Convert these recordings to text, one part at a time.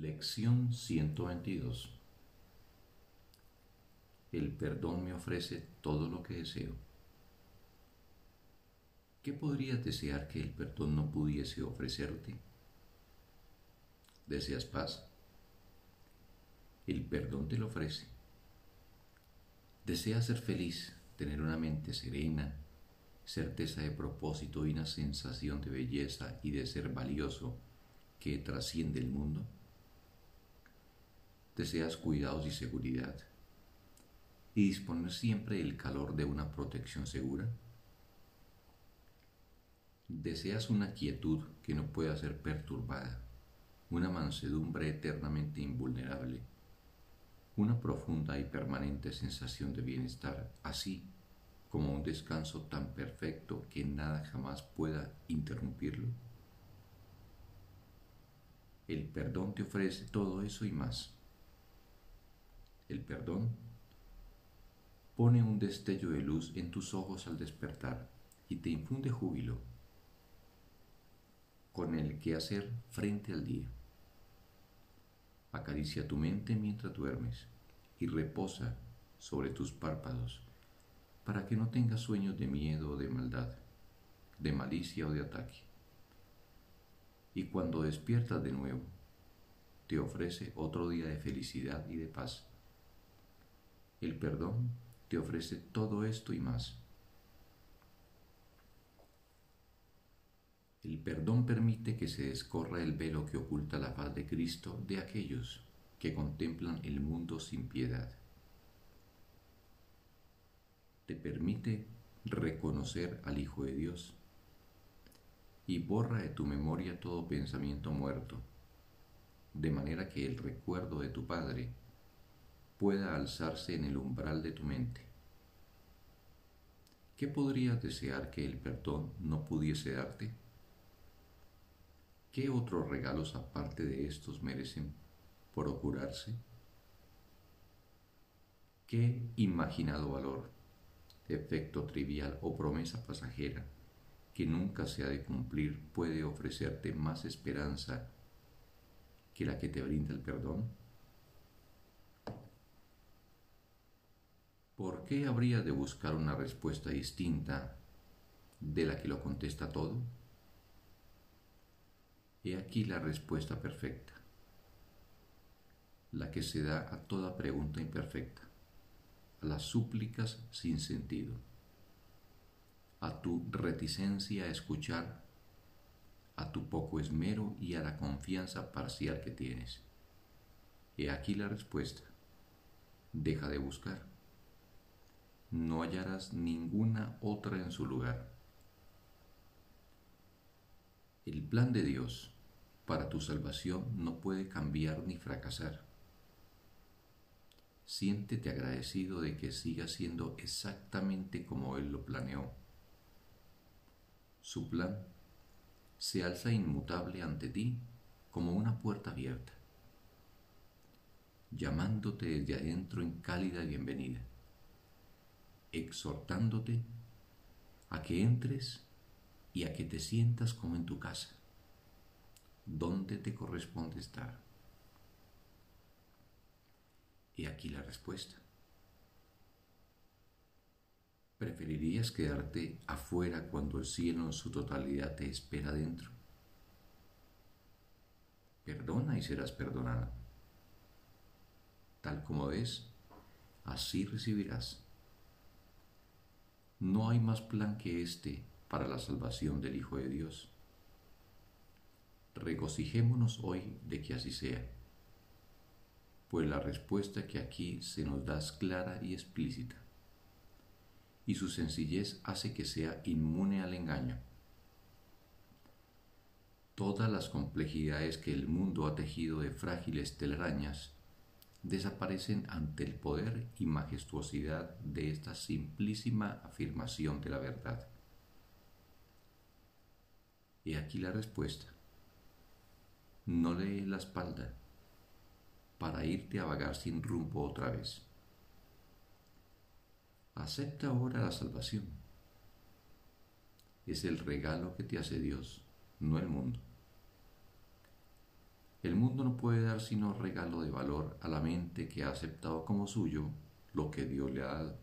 Lección 122 El perdón me ofrece todo lo que deseo. ¿Qué podrías desear que el perdón no pudiese ofrecerte? ¿Deseas paz? El perdón te lo ofrece. ¿Deseas ser feliz, tener una mente serena, certeza de propósito y una sensación de belleza y de ser valioso que trasciende el mundo? ¿Deseas cuidados y seguridad? ¿Y disponer siempre del calor de una protección segura? ¿Deseas una quietud que no pueda ser perturbada, una mansedumbre eternamente invulnerable, una profunda y permanente sensación de bienestar, así como un descanso tan perfecto que nada jamás pueda interrumpirlo? El perdón te ofrece todo eso y más el perdón, pone un destello de luz en tus ojos al despertar y te infunde júbilo con el que hacer frente al día. Acaricia tu mente mientras duermes y reposa sobre tus párpados para que no tengas sueños de miedo o de maldad, de malicia o de ataque. Y cuando despiertas de nuevo, te ofrece otro día de felicidad y de paz el perdón te ofrece todo esto y más. El perdón permite que se descorra el velo que oculta la paz de Cristo de aquellos que contemplan el mundo sin piedad. Te permite reconocer al Hijo de Dios y borra de tu memoria todo pensamiento muerto, de manera que el recuerdo de tu Padre pueda alzarse en el umbral de tu mente. ¿Qué podrías desear que el perdón no pudiese darte? ¿Qué otros regalos aparte de estos merecen procurarse? ¿Qué imaginado valor, efecto trivial o promesa pasajera que nunca se ha de cumplir puede ofrecerte más esperanza que la que te brinda el perdón? ¿Por qué habría de buscar una respuesta distinta de la que lo contesta todo? He aquí la respuesta perfecta, la que se da a toda pregunta imperfecta, a las súplicas sin sentido, a tu reticencia a escuchar, a tu poco esmero y a la confianza parcial que tienes. He aquí la respuesta. Deja de buscar no hallarás ninguna otra en su lugar. El plan de Dios para tu salvación no puede cambiar ni fracasar. Siéntete agradecido de que siga siendo exactamente como Él lo planeó. Su plan se alza inmutable ante ti como una puerta abierta, llamándote desde adentro en cálida bienvenida exhortándote a que entres y a que te sientas como en tu casa, donde te corresponde estar. Y aquí la respuesta. ¿Preferirías quedarte afuera cuando el cielo en su totalidad te espera dentro? Perdona y serás perdonado. Tal como es, así recibirás. No hay más plan que este para la salvación del Hijo de Dios. Regocijémonos hoy de que así sea, pues la respuesta que aquí se nos da es clara y explícita, y su sencillez hace que sea inmune al engaño. Todas las complejidades que el mundo ha tejido de frágiles telarañas desaparecen ante el poder y majestuosidad de esta simplísima afirmación de la verdad. Y aquí la respuesta. No le la espalda para irte a vagar sin rumbo otra vez. Acepta ahora la salvación. Es el regalo que te hace Dios, no el mundo. El mundo no puede dar sino regalo de valor a la mente que ha aceptado como suyo lo que Dios le ha dado.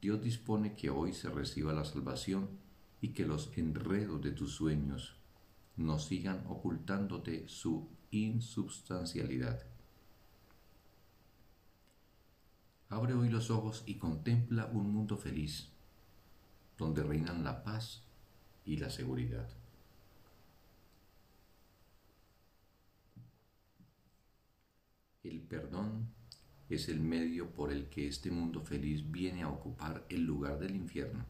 Dios dispone que hoy se reciba la salvación y que los enredos de tus sueños no sigan ocultándote su insubstancialidad. Abre hoy los ojos y contempla un mundo feliz, donde reinan la paz y la seguridad. El perdón es el medio por el que este mundo feliz viene a ocupar el lugar del infierno.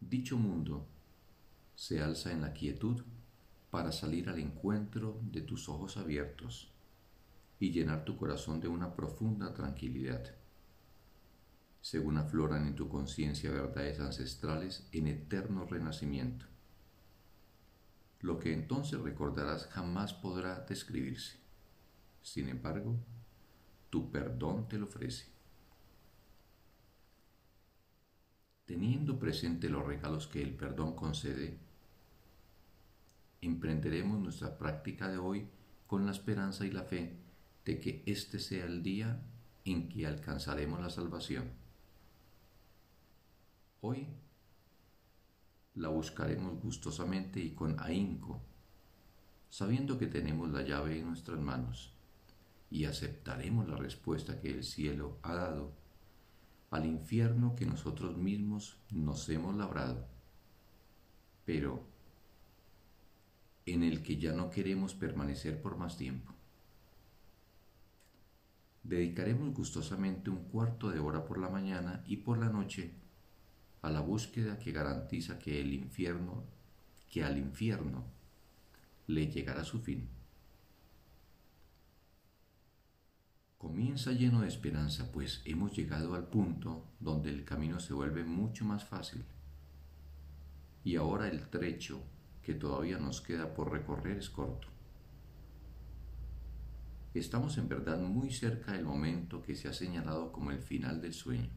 Dicho mundo se alza en la quietud para salir al encuentro de tus ojos abiertos y llenar tu corazón de una profunda tranquilidad, según afloran en tu conciencia verdades ancestrales en eterno renacimiento. Lo que entonces recordarás jamás podrá describirse. Sin embargo, tu perdón te lo ofrece. Teniendo presente los regalos que el perdón concede, emprenderemos nuestra práctica de hoy con la esperanza y la fe de que este sea el día en que alcanzaremos la salvación. Hoy la buscaremos gustosamente y con ahínco, sabiendo que tenemos la llave en nuestras manos y aceptaremos la respuesta que el cielo ha dado al infierno que nosotros mismos nos hemos labrado, pero en el que ya no queremos permanecer por más tiempo. Dedicaremos gustosamente un cuarto de hora por la mañana y por la noche a la búsqueda que garantiza que el infierno, que al infierno le llegará su fin. Comienza lleno de esperanza, pues hemos llegado al punto donde el camino se vuelve mucho más fácil. Y ahora el trecho que todavía nos queda por recorrer es corto. Estamos en verdad muy cerca del momento que se ha señalado como el final del sueño.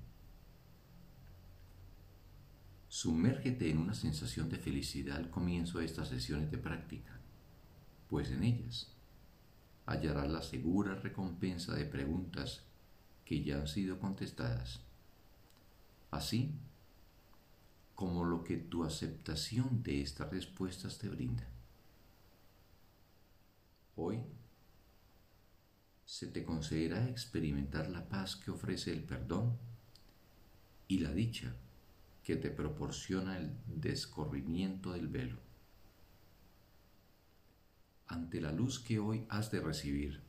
Sumérgete en una sensación de felicidad al comienzo de estas sesiones de práctica, pues en ellas hallarás la segura recompensa de preguntas que ya han sido contestadas, así como lo que tu aceptación de estas respuestas te brinda. Hoy se te concederá experimentar la paz que ofrece el perdón y la dicha que te proporciona el descorrimiento del velo ante la luz que hoy has de recibir.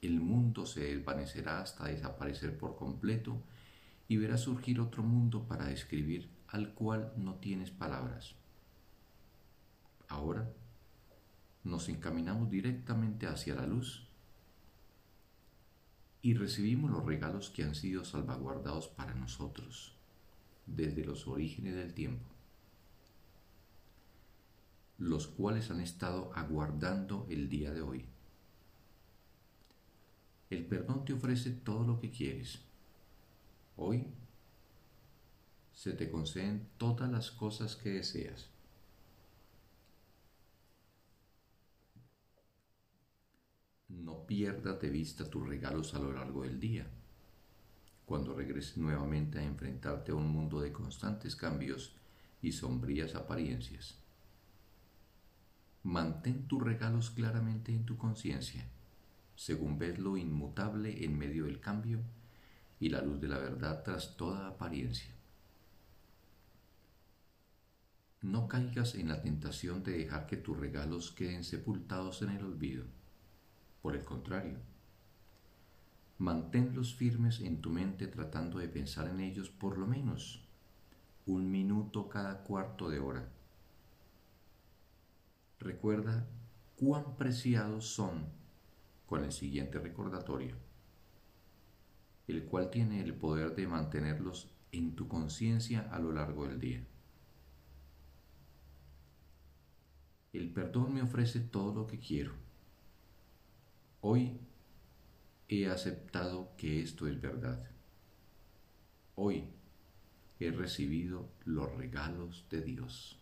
El mundo se desvanecerá hasta desaparecer por completo y verás surgir otro mundo para describir al cual no tienes palabras. Ahora nos encaminamos directamente hacia la luz y recibimos los regalos que han sido salvaguardados para nosotros desde los orígenes del tiempo los cuales han estado aguardando el día de hoy. El perdón te ofrece todo lo que quieres. Hoy se te conceden todas las cosas que deseas. No pierdas de vista tus regalos a lo largo del día. Cuando regreses nuevamente a enfrentarte a un mundo de constantes cambios y sombrías apariencias. Mantén tus regalos claramente en tu conciencia, según ves lo inmutable en medio del cambio y la luz de la verdad tras toda apariencia. No caigas en la tentación de dejar que tus regalos queden sepultados en el olvido. Por el contrario, manténlos firmes en tu mente tratando de pensar en ellos por lo menos un minuto cada cuarto de hora Recuerda cuán preciados son con el siguiente recordatorio, el cual tiene el poder de mantenerlos en tu conciencia a lo largo del día. El perdón me ofrece todo lo que quiero. Hoy he aceptado que esto es verdad. Hoy he recibido los regalos de Dios.